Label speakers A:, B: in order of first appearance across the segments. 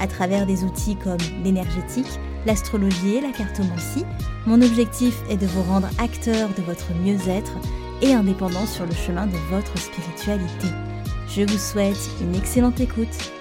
A: à travers des outils comme l'énergétique, l'astrologie et la cartomancie. Mon objectif est de vous rendre acteur de votre mieux-être et indépendant sur le chemin de votre spiritualité. Je vous souhaite une excellente écoute.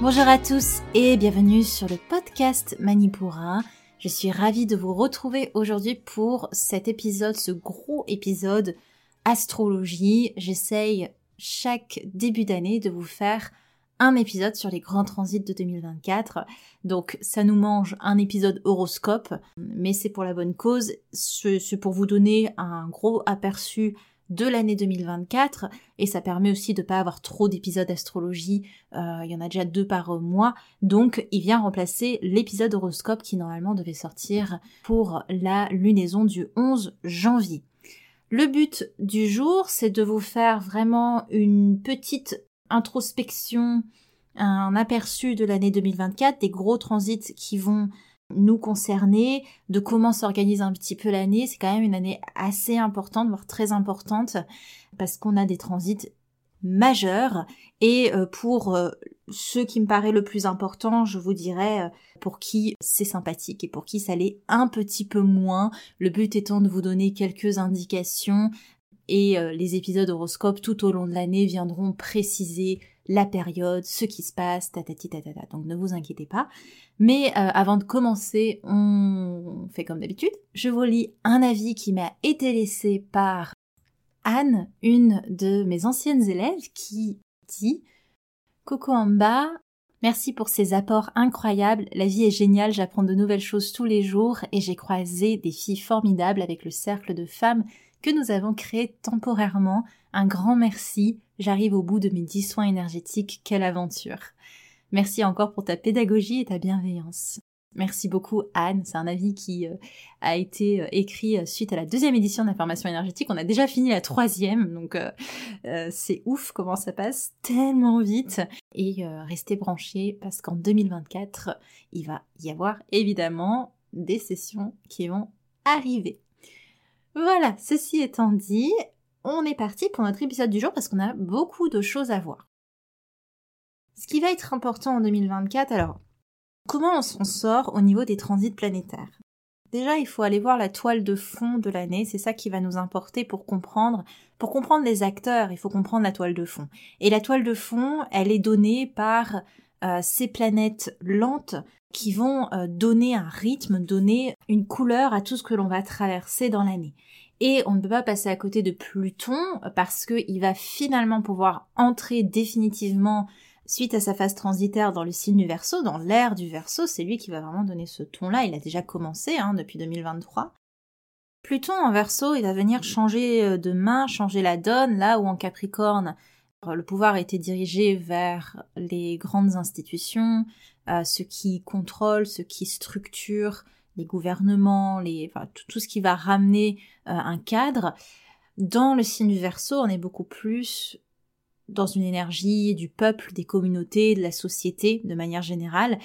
A: Bonjour à tous et bienvenue sur le podcast Manipura. Je suis ravie de vous retrouver aujourd'hui pour cet épisode, ce gros épisode astrologie. J'essaye chaque début d'année de vous faire un épisode sur les grands transits de 2024. Donc ça nous mange un épisode horoscope, mais c'est pour la bonne cause. C'est pour vous donner un gros aperçu de l'année 2024 et ça permet aussi de pas avoir trop d'épisodes d'astrologie. Euh, il y en a déjà deux par mois, donc il vient remplacer l'épisode horoscope qui normalement devait sortir pour la lunaison du 11 janvier. Le but du jour, c'est de vous faire vraiment une petite introspection, un aperçu de l'année 2024, des gros transits qui vont nous concerner, de comment s'organise un petit peu l'année. C'est quand même une année assez importante, voire très importante, parce qu'on a des transits majeurs. Et euh, pour euh, ce qui me paraît le plus important, je vous dirais euh, pour qui c'est sympathique et pour qui ça l'est un petit peu moins. Le but étant de vous donner quelques indications et les épisodes horoscopes tout au long de l'année viendront préciser la période, ce qui se passe, tatati tatata. Donc ne vous inquiétez pas. Mais euh, avant de commencer, on fait comme d'habitude. Je vous lis un avis qui m'a été laissé par Anne, une de mes anciennes élèves, qui dit Coco Amba, merci pour ces apports incroyables. La vie est géniale, j'apprends de nouvelles choses tous les jours et j'ai croisé des filles formidables avec le cercle de femmes que nous avons créé temporairement. Un grand merci. J'arrive au bout de mes dix soins énergétiques. Quelle aventure. Merci encore pour ta pédagogie et ta bienveillance. Merci beaucoup Anne, c'est un avis qui euh, a été euh, écrit euh, suite à la deuxième édition d'information énergétique. On a déjà fini la troisième, donc c'est ouf comment ça passe tellement vite. Et restez branchés parce qu'en 2024, il va y avoir évidemment des sessions qui vont arriver. Voilà, ceci étant dit, on est parti pour notre épisode du jour parce qu'on a beaucoup de choses à voir. Ce qui va être important en 2024, alors, comment on s'en sort au niveau des transits planétaires? Déjà, il faut aller voir la toile de fond de l'année, c'est ça qui va nous importer pour comprendre. Pour comprendre les acteurs, il faut comprendre la toile de fond. Et la toile de fond, elle est donnée par euh, ces planètes lentes qui vont euh, donner un rythme, donner une couleur à tout ce que l'on va traverser dans l'année. Et on ne peut pas passer à côté de Pluton parce qu'il va finalement pouvoir entrer définitivement suite à sa phase transitaire dans le signe du Verseau, dans l'ère du Verseau, c'est lui qui va vraiment donner ce ton-là. Il a déjà commencé hein, depuis 2023. Pluton en Verseau, il va venir changer euh, de main, changer la donne, là où en Capricorne, le pouvoir été dirigé vers les grandes institutions, euh, ce qui contrôle, ce qui structure les gouvernements, tout, ce qui va ramener euh, un cadre. Dans le signe du Verseau, on est beaucoup plus dans une énergie du peuple, des communautés, de la société de manière générale.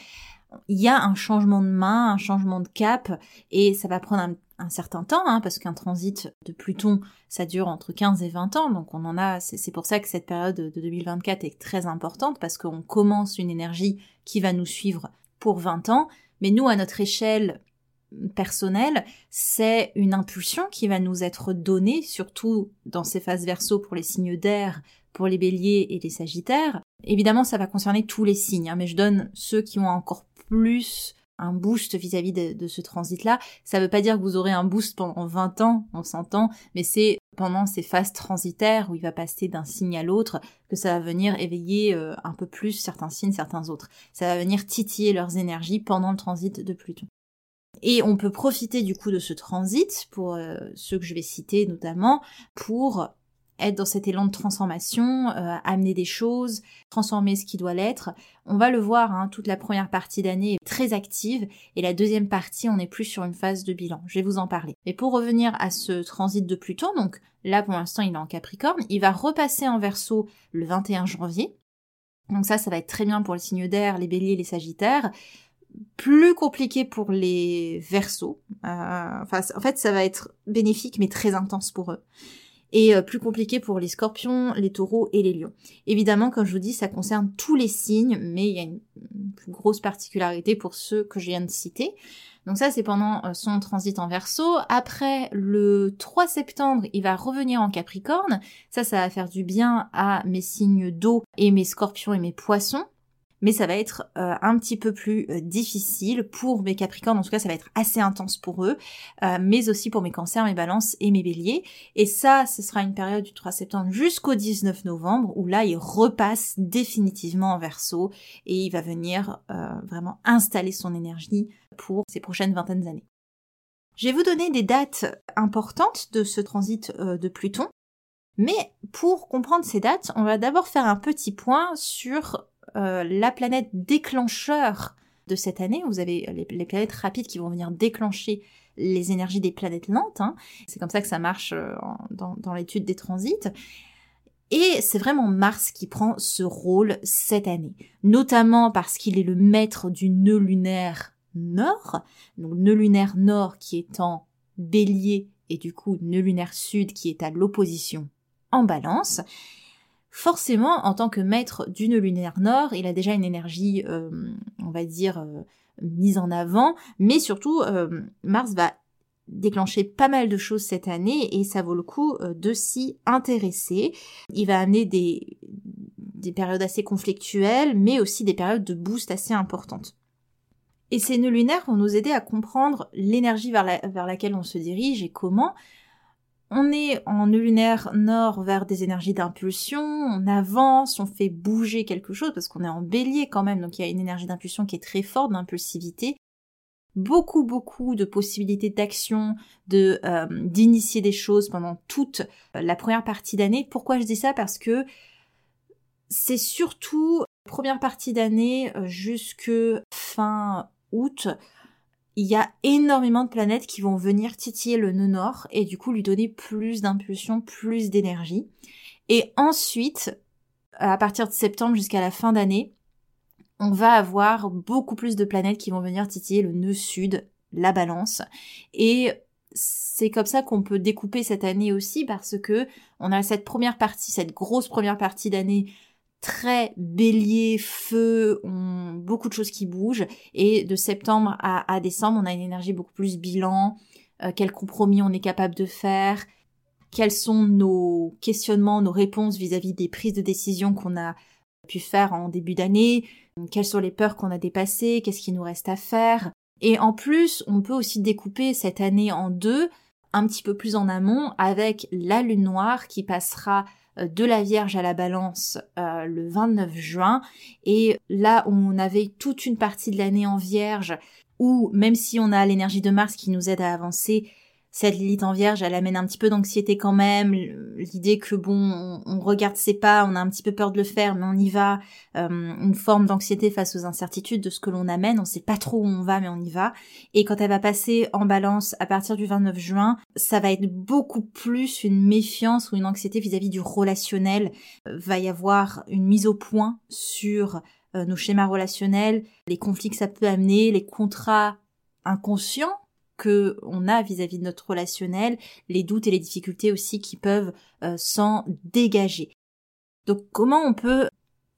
A: Il y a un changement de main, un changement de cap, et ça va prendre un, certain temps, hein, parce qu'un transit de Pluton, ça dure entre 15 et 20 ans, donc on en a, c'est pour ça que cette période de 2024 est très importante, parce qu'on commence une énergie qui va nous suivre pour 20 ans, mais nous, à notre échelle personnelle, c'est une impulsion qui va nous être donnée, surtout dans ces phases verso pour les signes d'air, pour les béliers et les sagittaires. Évidemment, ça va concerner tous les signes, hein, mais je donne ceux qui ont encore plus un boost vis-à-vis de, ce transit-là. Ça ne veut pas dire que vous aurez un boost pendant 20 ans, on s'entend, mais c'est pendant ces phases transitaires où il va passer d'un signe à l'autre que ça va venir éveiller euh, un peu plus certains signes, certains autres. Ça va venir titiller leurs énergies pendant le transit de Pluton. Et on peut profiter du coup de ce transit, pour euh, ceux que je vais citer notamment, pour être dans cet élan de transformation, euh, amener des choses, transformer ce qui doit l'être. On va le voir, hein, toute la première partie d'année est très active et la deuxième partie, on est plus sur une phase de bilan. Je vais vous en parler. Mais pour revenir à ce transit de Pluton, donc là pour l'instant il est en Capricorne, il va repasser en Verseau le 21 janvier. Donc ça, ça va être très bien pour les signes d'air, les béliers, les sagittaires plus compliqué pour les versos. Euh, enfin, en fait, ça va être bénéfique mais très intense pour eux. Et euh, plus compliqué pour les scorpions, les taureaux et les lions. Évidemment, comme je vous dis, ça concerne tous les signes, mais il y a une, plus grosse particularité pour ceux que je viens de citer. Donc ça, c'est pendant euh, son transit en verso. Après, le 3 septembre, il va revenir en capricorne. Ça, ça va faire du bien à mes signes d'eau et mes scorpions et mes poissons mais ça va être euh, un petit peu plus euh, difficile pour mes Capricornes, en tout cas ça va être assez intense pour eux, euh, mais aussi pour mes Cancers, mes Balances et mes Béliers. Et ça, ce sera une période du 3 septembre jusqu'au 19 novembre, où là il repasse définitivement en Verseau et il va venir vraiment installer son énergie pour ces prochaines vingtaines d'années. Je vais vous donner des dates importantes de ce transit de Pluton. Mais pour comprendre ces dates, on va d'abord faire un petit point sur euh, la planète déclencheur de cette année. Vous avez les, planètes rapides qui vont venir déclencher les énergies des planètes lentes. Hein. C'est comme ça que ça marche euh, dans, l'étude des transits. Et c'est vraiment Mars qui prend ce rôle cette année, notamment parce qu'il est le maître du nœud lunaire nord, donc nœud lunaire nord qui est en bélier et du coup nœud lunaire sud qui est à l'opposition en balance forcément, en tant que maître d'une lunaire nord, il a déjà une énergie, euh, on va dire, euh, mise en avant, mais surtout, euh, Mars va déclencher pas mal de choses cette année et ça vaut le coup de s'y intéresser. Il va amener des, des périodes assez conflictuelles, mais aussi des périodes de boost assez importantes. Et ces nœuds lunaires vont nous aider à comprendre l'énergie vers, vers laquelle on se dirige et comment, on est en lunaire nord vers des énergies d'impulsion, on avance, on fait bouger quelque chose parce qu'on est en bélier quand même, donc il y a une énergie d'impulsion qui est très forte, d'impulsivité. Beaucoup, beaucoup de possibilités d'action, euh, d'initier des choses pendant toute la première partie d'année. Pourquoi je dis ça? Parce que c'est surtout première partie d'année euh, jusque fin août il y a énormément de planètes qui vont venir titiller le nœud nord et du coup lui donner plus d'impulsion, plus d'énergie. Et ensuite, à partir de septembre jusqu'à la fin d'année, on va avoir beaucoup plus de planètes qui vont venir titiller le nœud sud, la balance. Et c'est comme ça qu'on peut découper cette année aussi parce que on a cette première partie, cette grosse première partie d'année très bélier, feu, beaucoup de choses qui bougent. Et de septembre à, décembre, on a une énergie beaucoup plus bilan, euh, quel compromis on est capable de faire, quels sont nos questionnements, nos réponses vis-à-vis des prises de décision qu'on a pu faire en début d'année, quelles sont les peurs qu'on a dépassées, qu'est-ce qui nous reste à faire? Et en plus, on peut aussi découper cette année en deux, un petit peu plus en amont, avec la lune noire qui passera de la Vierge à la Balance euh, le 29 juin. Et là, on avait toute une partie de l'année en Vierge où, même si on a l'énergie de Mars qui nous aide à avancer, cette Lilith en vierge, elle amène un petit peu d'anxiété quand même, l'idée que bon, on, regarde ses pas, on a un petit peu peur de le faire, mais on y va, euh, une forme d'anxiété face aux incertitudes de ce que l'on amène, on sait pas trop où on va, mais on y va. Et quand elle va passer en balance à partir du 29 juin, ça va être beaucoup plus une méfiance ou une anxiété vis-à-vis du relationnel. va y avoir une mise au point sur euh, nos schémas relationnels, les conflits que ça peut amener, les contrats inconscients que on a vis-à-vis de notre relationnel, les doutes et les difficultés aussi qui peuvent euh, s'en dégager. Donc comment on peut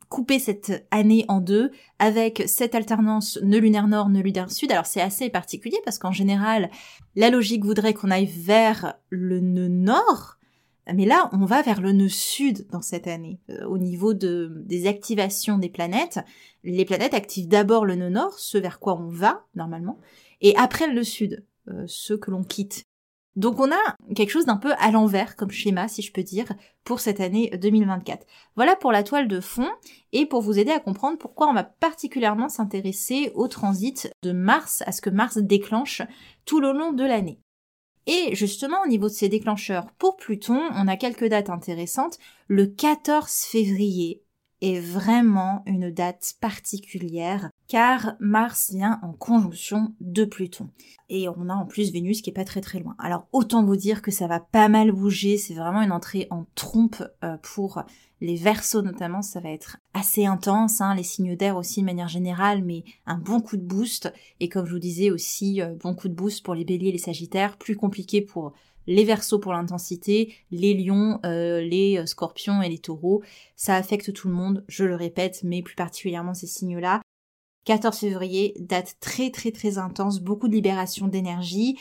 A: couper cette année en deux avec cette alternance nœud lunaire nord, nœud lunaire sud? Alors c'est assez particulier parce qu'en général, la logique voudrait qu'on aille vers le nœud nord, mais là, on va vers le nœud sud dans cette année. Euh, au niveau de, des activations des planètes, les planètes activent d'abord le nœud nord, ce vers quoi on va normalement, et après le sud, euh, ceux que l'on quitte. Donc on a quelque chose d'un peu à l'envers comme schéma, si je peux dire, pour cette année 2024. Voilà pour la toile de fond et pour vous aider à comprendre pourquoi on va particulièrement s'intéresser au transit de Mars, à ce que Mars déclenche tout le long de l'année. Et justement, au niveau de ces déclencheurs pour Pluton, on a quelques dates intéressantes. Le 14 février est vraiment une date particulière car Mars vient en conjonction de Pluton. Et on a en plus Vénus qui est pas très très loin. Alors autant vous dire que ça va pas mal bouger, c'est vraiment une entrée en trompe euh, pour les versos notamment, ça va être assez intense, hein, les signes d'air aussi de manière générale, mais un bon coup de boost. Et comme je vous disais aussi, euh, bon coup de boost pour les béliers et les sagittaires, plus compliqué pour les versos pour l'intensité, les lions, euh, les scorpions et les taureaux. Ça affecte tout le monde, je le répète, mais plus particulièrement ces signes-là. 14 février, date très très très intense, beaucoup de libération d'énergie.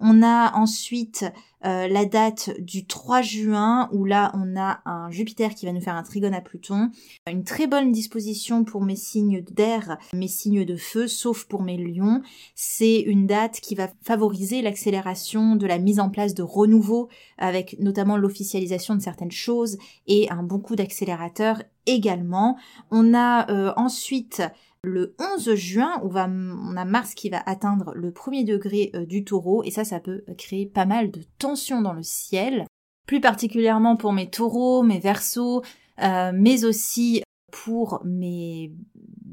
A: On a ensuite euh, la date du 3 juin où là on a un Jupiter qui va nous faire un trigone à Pluton. Une très bonne disposition pour mes signes d'air, mes signes de feu, sauf pour mes lions. C'est une date qui va favoriser l'accélération de la mise en place de renouveau avec notamment l'officialisation de certaines choses et un bon coup d'accélérateur également. On a euh, ensuite le 11 juin, va, on a Mars qui va atteindre le premier degré euh, du taureau, et ça, ça peut créer pas mal de tensions dans le ciel, plus particulièrement pour mes taureaux, mes versos, euh, mais aussi pour mes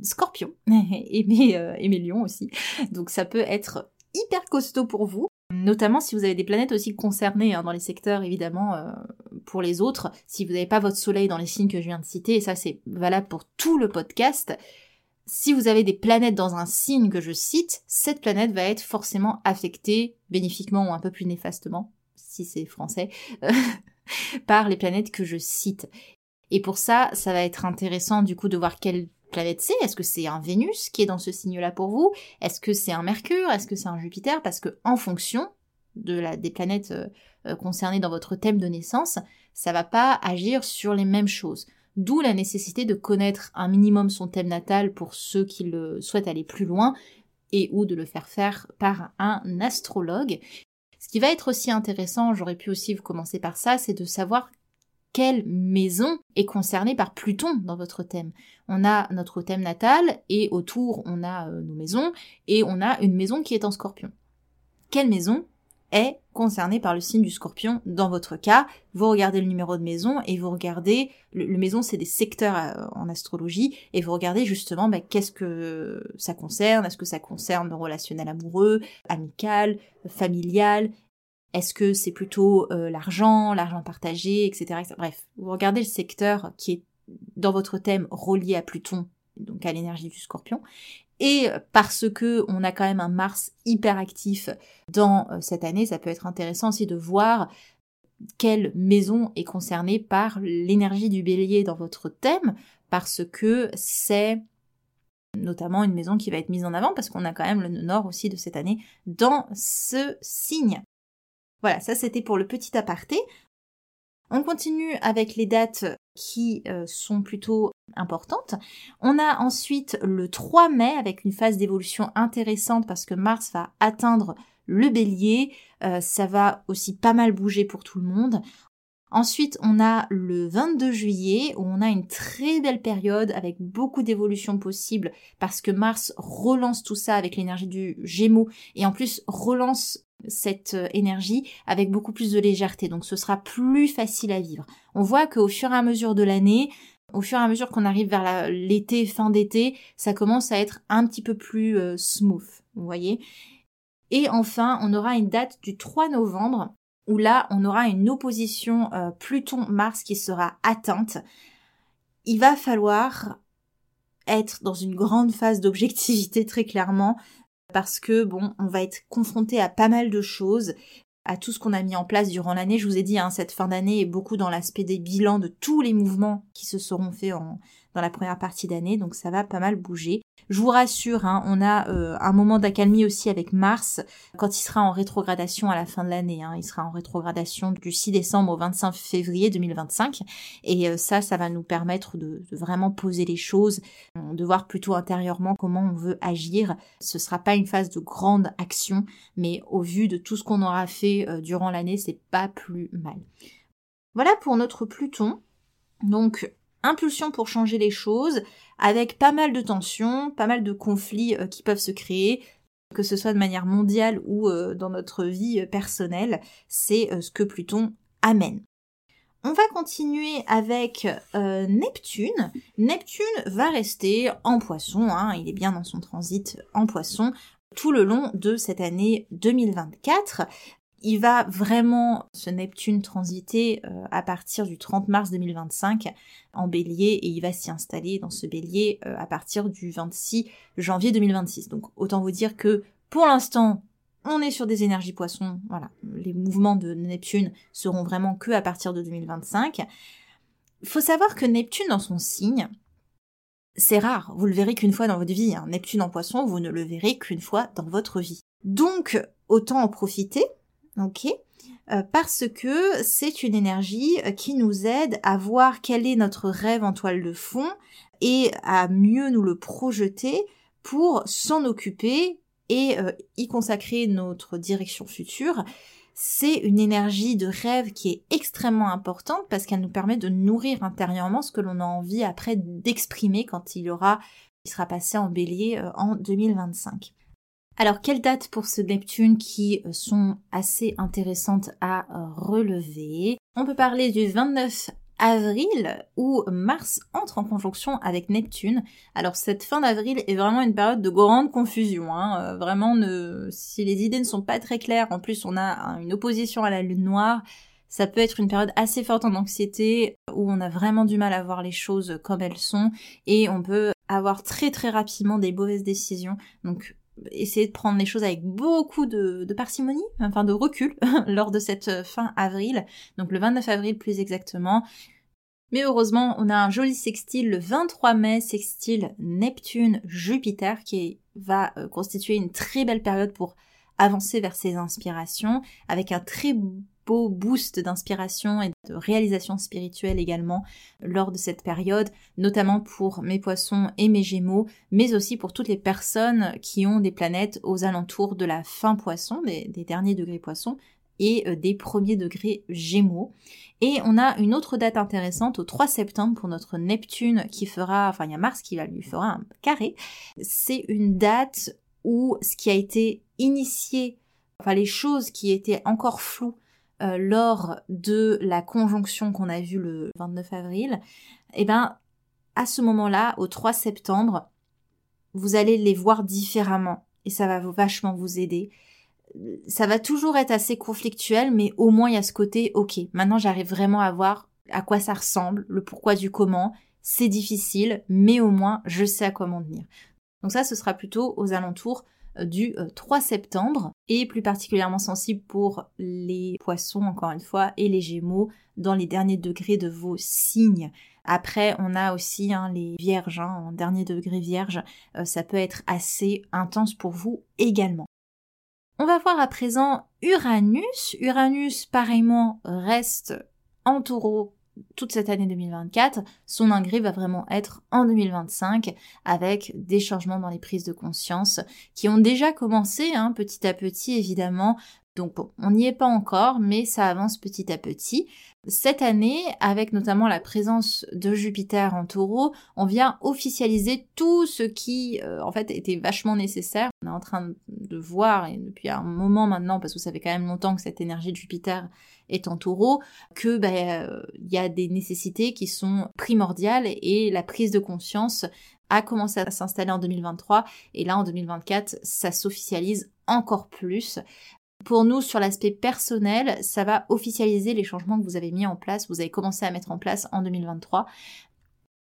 A: scorpions et mes, euh, et mes lions aussi. Donc ça peut être hyper costaud pour vous, notamment si vous avez des planètes aussi concernées hein, dans les secteurs évidemment pour les autres, si vous n'avez pas votre soleil dans les signes que je viens de citer, et ça c'est valable pour tout le podcast, si vous avez des planètes dans un signe que je cite, cette planète va être forcément affectée, bénéfiquement ou un peu plus néfastement, si c'est français, par les planètes que je cite. Et pour ça, ça va être intéressant du coup de voir quelle planète c'est. Est-ce que c'est un Vénus qui est dans ce signe-là pour vous? Est-ce que c'est un Mercure? Est-ce que c'est un Jupiter? Parce que en fonction des planètes euh, euh, concernées dans votre thème de naissance, ça va pas agir sur les mêmes choses. D'où la nécessité de connaître un minimum son thème natal pour ceux qui le souhaitent aller plus loin et ou de le faire faire par un astrologue. Ce qui va être aussi intéressant, j'aurais pu aussi commencer par ça, c'est de savoir quelle maison est concernée par Pluton dans votre thème. On a notre thème natal et autour on a euh, nos maisons et on a une maison qui est en scorpion. Quelle maison est concerné par le signe du scorpion dans votre cas. Vous regardez le numéro de maison et vous regardez, le, maison c'est des secteurs euh, en astrologie, et vous regardez justement bah, qu'est-ce que ça concerne, est-ce que ça concerne le relationnel amoureux, amical, familial, est-ce que c'est plutôt euh, l'argent, l'argent partagé, etc., Bref, vous regardez le secteur qui est dans votre thème relié à Pluton, donc à l'énergie du scorpion, et parce que on a quand même un Mars hyper actif dans euh, cette année, ça peut être intéressant aussi de voir quelle maison est concernée par l'énergie du bélier dans votre thème, parce que c'est notamment une maison qui va être mise en avant, parce qu'on a quand même le nord aussi de cette année dans ce signe. Voilà, ça c'était pour le petit aparté. On continue avec les dates qui euh, sont plutôt importantes. On a ensuite le 3 mai avec une phase d'évolution intéressante parce que Mars va atteindre le bélier. Euh, ça va aussi pas mal bouger pour tout le monde. Ensuite, on a le 22 juillet où on a une très belle période avec beaucoup d'évolutions possibles parce que Mars relance tout ça avec l'énergie du Gémeaux et en plus relance cette euh, énergie avec beaucoup plus de légèreté. Donc ce sera plus facile à vivre. On voit qu'au fur et à mesure de l'année, au fur et à mesure qu'on arrive vers l'été, fin d'été, ça commence à être un petit peu plus euh, smooth, vous voyez. Et enfin, on aura une date du 3 novembre où là, on aura une opposition euh, Pluton-Mars qui sera atteinte. Il va falloir être dans une grande phase d'objectivité très clairement parce que bon, on va être confronté à pas mal de choses, à tout ce qu'on a mis en place durant l'année. Je vous ai dit, hein, cette fin d'année est beaucoup dans l'aspect des bilans de tous les mouvements qui se seront faits en, dans la première partie d'année, donc ça va pas mal bouger. Je vous rassure, hein, on a euh, un moment d'accalmie aussi avec Mars quand il sera en rétrogradation à la fin de l'année. Hein. Il sera en rétrogradation du 6 décembre au 25 février 2025. Et euh, ça, ça va nous permettre de, vraiment poser les choses, de voir plutôt intérieurement comment on veut agir. Ce sera pas une phase de grande action, mais au vu de tout ce qu'on aura fait euh, durant l'année, c'est pas plus mal. Voilà pour notre Pluton. Donc impulsion pour changer les choses, avec pas mal de tensions, pas mal de conflits euh, qui peuvent se créer. que ce soit de manière mondiale ou euh, dans notre vie personnelle, c'est euh, ce que Pluton amène. On va continuer avec euh, Neptune. Neptune va rester en poisson, hein, il est bien dans son transit en poisson tout le long de cette année 2024. Il va vraiment, ce Neptune, transiter euh, à partir du 30 mars 2025 en bélier et il va s'y installer dans ce bélier euh, à partir du 26 janvier 2026. Donc autant vous dire que pour l'instant, on est sur des énergies poissons. Voilà, les mouvements de Neptune seront vraiment que à partir de 2025. Il faut savoir que Neptune dans son signe, c'est rare. Vous le verrez qu'une fois dans votre vie. Hein. Neptune en poisson, vous ne le verrez qu'une fois dans votre vie. Donc, autant en profiter ok euh, parce que c'est une énergie euh, qui nous aide à voir quel est notre rêve en toile de fond et à mieux nous le projeter pour s'en occuper et euh, y consacrer notre direction future. C'est une énergie de rêve qui est extrêmement importante parce qu'elle nous permet de nourrir intérieurement ce que l'on a envie après d'exprimer quand il aura, il sera passé en bélier en 2025. Alors, quelles dates pour ce Neptune qui euh, sont assez intéressantes à euh, relever? On peut parler du 29 avril où Mars entre en conjonction avec Neptune. Alors cette fin d'avril est vraiment une période de grande confusion. Hein. Euh, vraiment, si les idées ne sont pas très claires, en plus on a une opposition à la Lune noire, ça peut être une période assez forte en anxiété où on a vraiment du mal à voir les choses comme elles sont et on peut avoir très très rapidement des mauvaises décisions. Donc essayer de prendre les choses avec beaucoup de, parcimonie, enfin de recul, lors de cette euh, fin avril, donc le 29 avril plus exactement. Mais heureusement, on a un joli sextile le 23 mai, sextile Neptune-Jupiter, qui va euh, constituer une très belle période pour avancer vers ses inspirations, avec un très beau boost d'inspiration et de réalisation spirituelle également lors de cette période, notamment pour mes poissons et mes gémeaux, mais aussi pour toutes les personnes qui ont des planètes aux alentours de la fin poisson, des, derniers degrés poissons, et euh, des premiers degrés gémeaux. Et on a une autre date intéressante au 3 septembre pour notre Neptune qui fera, enfin il y a Mars qui lui fera un carré. C'est une date où ce qui a été initié, enfin les choses qui étaient encore floues euh, lors de la conjonction qu'on a vue le 29 avril, eh ben, à ce moment-là, au 3 septembre, vous allez les voir différemment et ça va vachement vous aider. Ça va toujours être assez conflictuel, mais au moins il y a ce côté, ok, maintenant j'arrive vraiment à voir à quoi ça ressemble, le pourquoi du comment. C'est difficile, mais au moins je sais à quoi m'en tenir. Donc ça, ce sera plutôt aux alentours du 3 euh, septembre et plus particulièrement sensible pour les poissons encore une fois et les gémeaux dans les derniers degrés de vos signes. Après, on a aussi hein, les vierges, hein, en dernier degré vierge, euh, ça peut être assez intense pour vous également. On va voir à présent Uranus. Uranus, pareillement, reste en taureau toute cette année 2024, son ingrat va vraiment être en 2025 avec des changements dans les prises de conscience qui ont déjà commencé hein, petit à petit évidemment. Donc on n'y est pas encore, mais ça avance petit à petit. Cette année, avec notamment la présence de Jupiter en taureau, on vient officialiser tout ce qui, euh, en fait, était vachement nécessaire. On est en train de voir, et depuis un moment maintenant, parce que ça fait quand même longtemps que cette énergie de Jupiter en taureau, que ben, euh, il y a des nécessités qui sont primordiales et la prise de conscience a commencé à s'installer en 2023 et là en 2024 ça s'officialise encore plus pour nous, sur l'aspect personnel, ça va officialiser les changements que vous avez mis en place, vous avez commencé à mettre en place en 2023.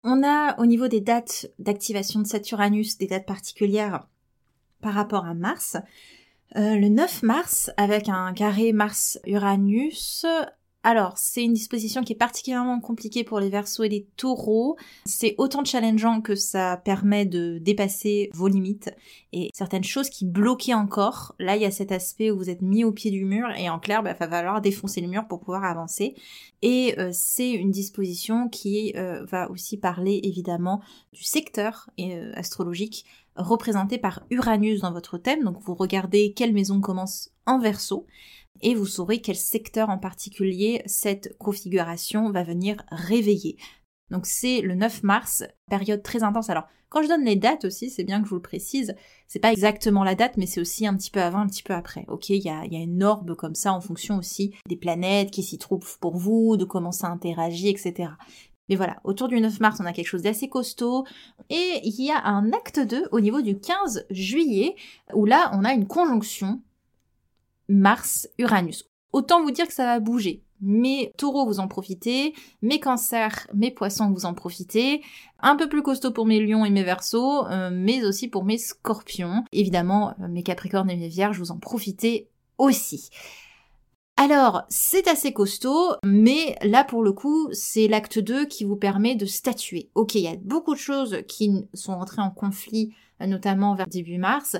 A: On a au niveau des dates d'activation de Saturnus des dates particulières par rapport à Mars. Euh, le 9 mars, avec un carré Mars-Uranus, alors, c'est une disposition qui est particulièrement compliquée pour les versos et les taureaux. C'est autant challengeant que ça permet de dépasser vos limites et certaines choses qui bloquaient encore. Là, il y a cet aspect où vous êtes mis au pied du mur et en clair, il bah, va falloir défoncer le mur pour pouvoir avancer. Et euh, c'est une disposition qui euh, va aussi parler évidemment du secteur astrologique représenté par Uranus dans votre thème. Donc, vous regardez quelle maison commence en verso et vous saurez quel secteur en particulier cette configuration va venir réveiller. Donc c'est le 9 mars, période très intense. Alors quand je donne les dates aussi, c'est bien que je vous le précise, c'est pas exactement la date, mais c'est aussi un petit peu avant, un petit peu après. Ok, il y a, y a, une orbe comme ça en fonction aussi des planètes qui s'y trouvent pour vous, de comment ça interagit, etc. Mais voilà, autour du 9 mars, on a quelque chose d'assez costaud. Et il y a un acte 2 au niveau du 15 juillet, où là, on a une conjonction Mars-Uranus. Autant vous dire que ça va bouger. Mes taureaux, vous en profitez. Mes cancers, mes poissons, vous en profitez. Un peu plus costaud pour mes lions et mes versos, euh, mais aussi pour mes scorpions. Évidemment, euh, mes capricornes et mes vierges, vous en profitez aussi. Alors, c'est assez costaud, mais là pour le coup, c'est l'acte 2 qui vous permet de statuer. Ok, il y a beaucoup de choses qui sont entrées en conflit, euh, notamment vers début mars.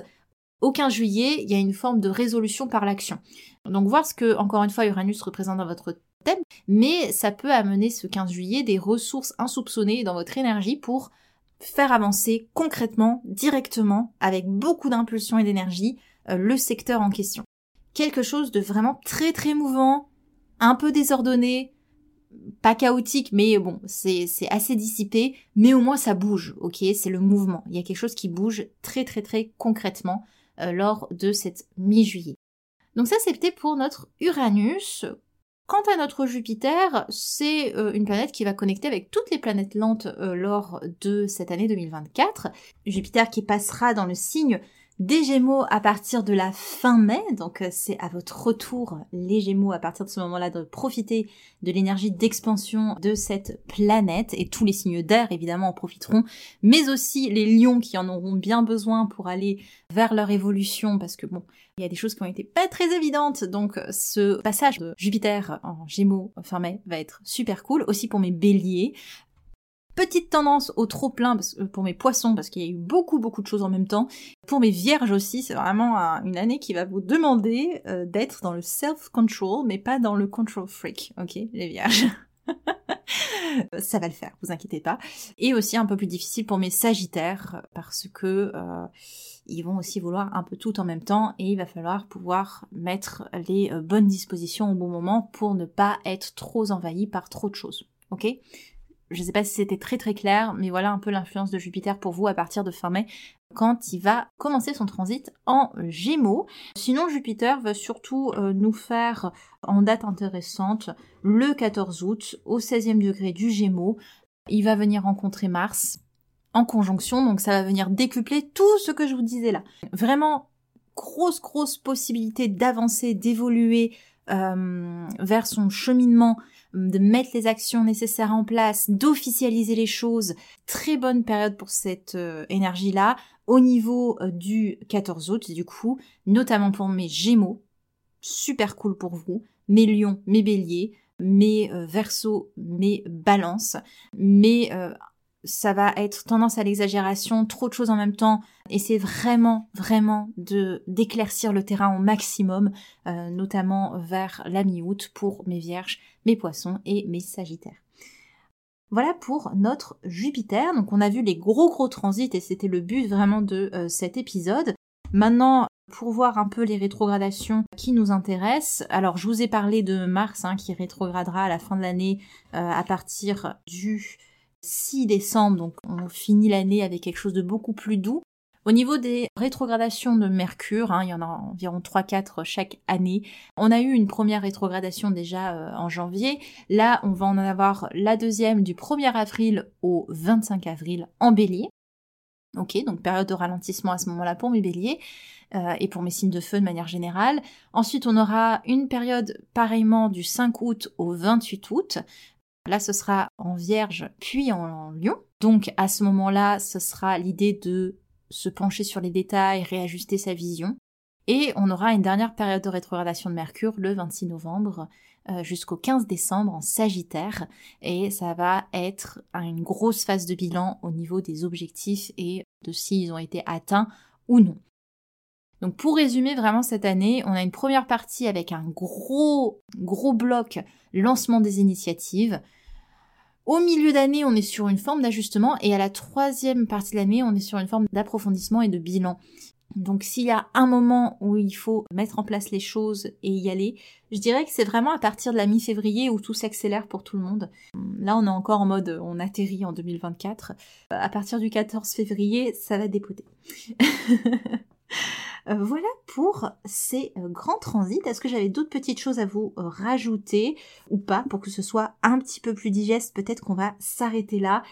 A: Au 15 juillet, il y a une forme de résolution par l'action. Donc voir ce que, encore une fois, Uranus représente dans votre thème, mais ça peut amener ce 15 juillet des ressources insoupçonnées dans votre énergie pour faire avancer concrètement, directement, avec beaucoup d'impulsion et d'énergie, euh, le secteur en question. Quelque chose de vraiment très très mouvant, un peu désordonné, pas chaotique, mais bon, c'est assez dissipé, mais au moins ça bouge, ok? C'est le mouvement. Il y a quelque chose qui bouge très très très concrètement euh, lors de cette mi-juillet. Donc ça c'était pour notre Uranus. Quant à notre Jupiter, c'est euh, une planète qui va connecter avec toutes les planètes lentes euh, lors de cette année 2024. Jupiter qui passera dans le signe des Gémeaux à partir de la fin mai, donc euh, c'est à votre retour les Gémeaux à partir de ce moment-là de profiter de l'énergie d'expansion de cette planète. Et tous les signes d'air évidemment en profiteront, mais aussi les lions qui en auront bien besoin pour aller vers leur évolution. Parce que bon, il y a des choses qui ont été pas très évidentes, donc ce passage de Jupiter en Gémeaux fin mai va être super cool, aussi pour mes béliers. Petite tendance au trop plein euh, pour mes poissons parce qu'il y a eu beaucoup beaucoup de choses en même temps. Pour mes vierges aussi, c'est vraiment une année qui va vous demander euh, d'être dans le self-control mais pas dans le control freak, ok les vierges? Ça va le faire, vous inquiétez pas. Et aussi un peu plus difficile pour mes sagittaires parce que euh, ils vont aussi vouloir un peu tout en même temps et il va falloir pouvoir mettre les bonnes dispositions au bon moment pour ne pas être trop envahi par trop de choses. Ok? Je ne sais pas si c'était très très clair, mais voilà un peu l'influence de Jupiter pour vous à partir de fin mai, quand il va commencer son transit en Gémeaux. Sinon, Jupiter va surtout euh, nous faire en date intéressante le 14 août au 16e degré du Gémeaux. Il va venir rencontrer Mars en conjonction, donc ça va venir décupler tout ce que je vous disais là. Vraiment grosse grosse possibilité d'avancer, d'évoluer euh, vers son cheminement de mettre les actions nécessaires en place, d'officialiser les choses. Très bonne période pour cette euh, énergie-là. Au niveau euh, du 14 août, du coup, notamment pour mes gémeaux, super cool pour vous, mes lions, mes béliers, mes euh, versos, mes balances, mes ça va être tendance à l'exagération, trop de choses en même temps, et c'est vraiment, vraiment de d'éclaircir le terrain au maximum, euh, notamment vers la mi-août pour mes vierges, mes poissons et mes sagittaires. Voilà pour notre Jupiter. Donc on a vu les gros gros transits et c'était le but vraiment de euh, cet épisode. Maintenant, pour voir un peu les rétrogradations qui nous intéressent, alors je vous ai parlé de Mars hein, qui rétrogradera à la fin de l'année euh, à partir du 6 décembre, donc on finit l'année avec quelque chose de beaucoup plus doux. Au niveau des rétrogradations de Mercure, hein, il y en a environ 3-4 chaque année. On a eu une première rétrogradation déjà euh, en janvier. Là, on va en avoir la deuxième du 1er avril au 25 avril en bélier. Ok, donc période de ralentissement à ce moment-là pour mes béliers euh, et pour mes signes de feu de manière générale. Ensuite, on aura une période pareillement du 5 août au 28 août. Là, ce sera en vierge, puis en lion. Donc, à ce moment-là, ce sera l'idée de se pencher sur les détails, réajuster sa vision. Et on aura une dernière période de rétrogradation de Mercure le 26 novembre euh, jusqu'au 15 décembre en Sagittaire. Et ça va être une grosse phase de bilan au niveau des objectifs et de s'ils ont été atteints ou non. Donc pour résumer vraiment cette année, on a une première partie avec un gros gros bloc lancement des initiatives. Au milieu d'année, on est sur une forme d'ajustement et à la troisième partie de l'année, on est sur une forme d'approfondissement et de bilan. Donc s'il y a un moment où il faut mettre en place les choses et y aller, je dirais que c'est vraiment à partir de la mi-février où tout s'accélère pour tout le monde. Là on est encore en mode on atterrit en 2024. À partir du 14 février, ça va dépoter. Euh, voilà pour ces euh, grands transits. Est-ce que j'avais d'autres petites choses à vous euh, rajouter ou pas pour que ce soit un petit peu plus digeste? Peut-être qu'on va s'arrêter là.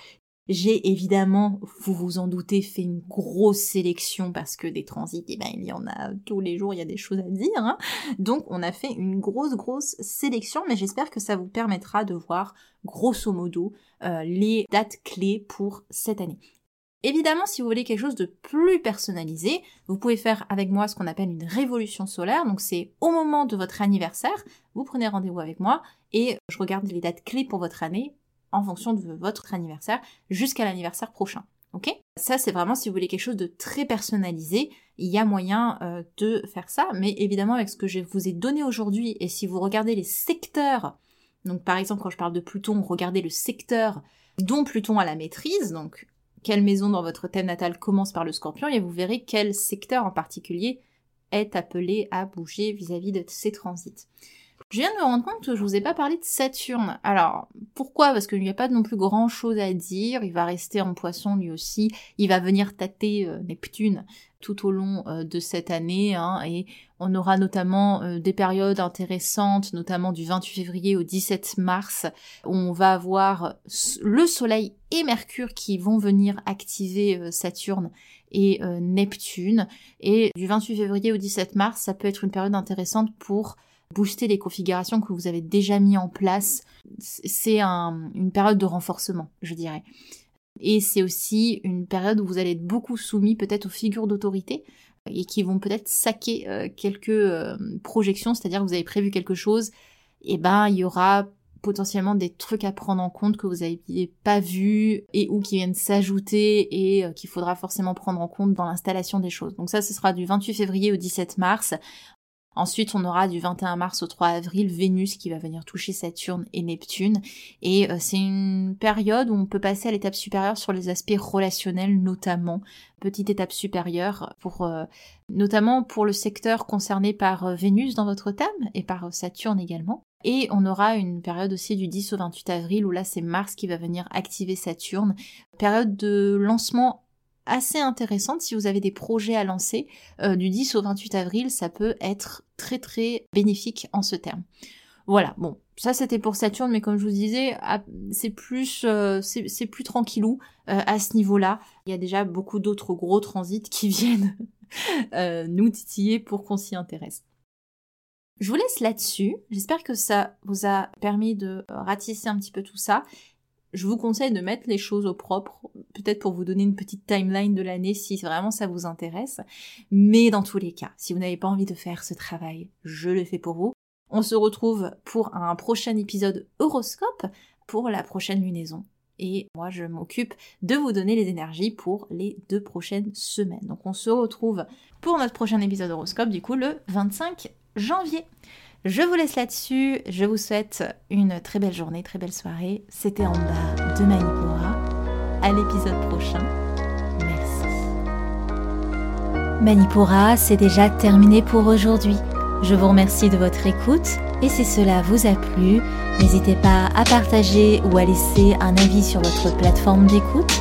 A: J'ai évidemment, vous vous en doutez, fait une grosse sélection parce que des transits, eh ben, il y en a tous les jours, il y a des choses à dire. Hein. Donc on a fait une grosse, grosse sélection, mais j'espère que ça vous permettra de voir grosso modo les dates clés pour cette année. Évidemment, si vous voulez quelque chose de plus personnalisé, vous pouvez faire avec moi ce qu'on appelle une révolution solaire. Donc c'est au moment de votre anniversaire, vous prenez rendez-vous avec moi et je regarde les dates clés pour votre année en fonction de votre anniversaire jusqu'à l'anniversaire prochain. Ok? Ça c'est vraiment si vous voulez quelque chose de très personnalisé, il y a moyen euh, de faire ça. Mais évidemment avec ce que je vous ai donné aujourd'hui et si vous regardez les secteurs, donc par exemple quand je parle de Pluton, regardez le secteur dont Pluton a la maîtrise, donc quelle maison dans votre thème natal commence par le scorpion et vous verrez quel secteur en particulier est appelé à bouger vis-à-vis de ces transits. Je viens de me rendre compte que je vous ai pas parlé de Saturne. Alors, pourquoi? Parce qu'il n'y a pas non plus grand chose à dire. Il va rester en poisson lui aussi. Il va venir tâter euh, Neptune tout au long euh, de cette année. Hein, et on aura notamment euh, des périodes intéressantes, notamment du 28 février au 17 mars, où on va avoir le Soleil et Mercure qui vont venir activer Saturne et Neptune. Et du 28 février au 17 mars, ça peut être une période intéressante pour booster les configurations que vous avez déjà mis en place. C'est une période de renforcement, je dirais. Et c'est aussi une période où vous allez être beaucoup soumis peut-être aux figures d'autorité et qui vont peut-être saquer euh, quelques euh, projections, c'est-à-dire que vous avez prévu quelque chose, et ben il y aura potentiellement des trucs à prendre en compte que vous n'aviez pas vus et ou qui viennent s'ajouter et euh, qu'il faudra forcément prendre en compte dans l'installation des choses. Donc ça, ce sera du 28 février au 17 mars. Ensuite, on aura du 21 mars au 3 avril Vénus qui va venir toucher Saturne et Neptune. Et euh, c'est une période où on peut passer à l'étape supérieure sur les aspects relationnels notamment. Petite étape supérieure pour euh, notamment pour le secteur concerné par euh, Vénus dans votre thème et par Saturne également. Et on aura une période aussi du 10 au 28 avril où là c'est Mars qui va venir activer Saturne. Période de lancement assez intéressante si vous avez des projets à lancer. Euh, du 10 au 28 avril, ça peut être très très bénéfique en ce terme. Voilà, bon, ça c'était pour Saturne, mais comme je vous disais, c'est plus euh, tranquillou euh, à ce niveau-là. Il y a déjà beaucoup d'autres gros transits qui viennent nous titiller pour qu'on s'y intéresse. Je vous laisse là-dessus. J'espère que ça vous a permis de ratisser un petit peu tout ça je vous conseille de mettre les choses au propre, peut-être pour vous donner une petite timeline de l'année si vraiment ça vous intéresse. Mais dans tous les cas, si vous n'avez pas envie de faire ce travail, je le fais pour vous. On se retrouve pour un prochain épisode horoscope pour la prochaine lunaison. Et moi, je m'occupe de vous donner les énergies pour les deux prochaines semaines. Donc on se retrouve pour notre prochain épisode horoscope, du coup, le 25 janvier. Je vous laisse là-dessus. Je vous souhaite une très belle journée, très belle soirée. C'était en bas de Manipura. À l'épisode prochain. Merci. Manipura, c'est déjà terminé pour aujourd'hui. Je vous remercie de votre écoute et si cela vous a plu, n'hésitez pas à partager ou à laisser un avis sur votre plateforme d'écoute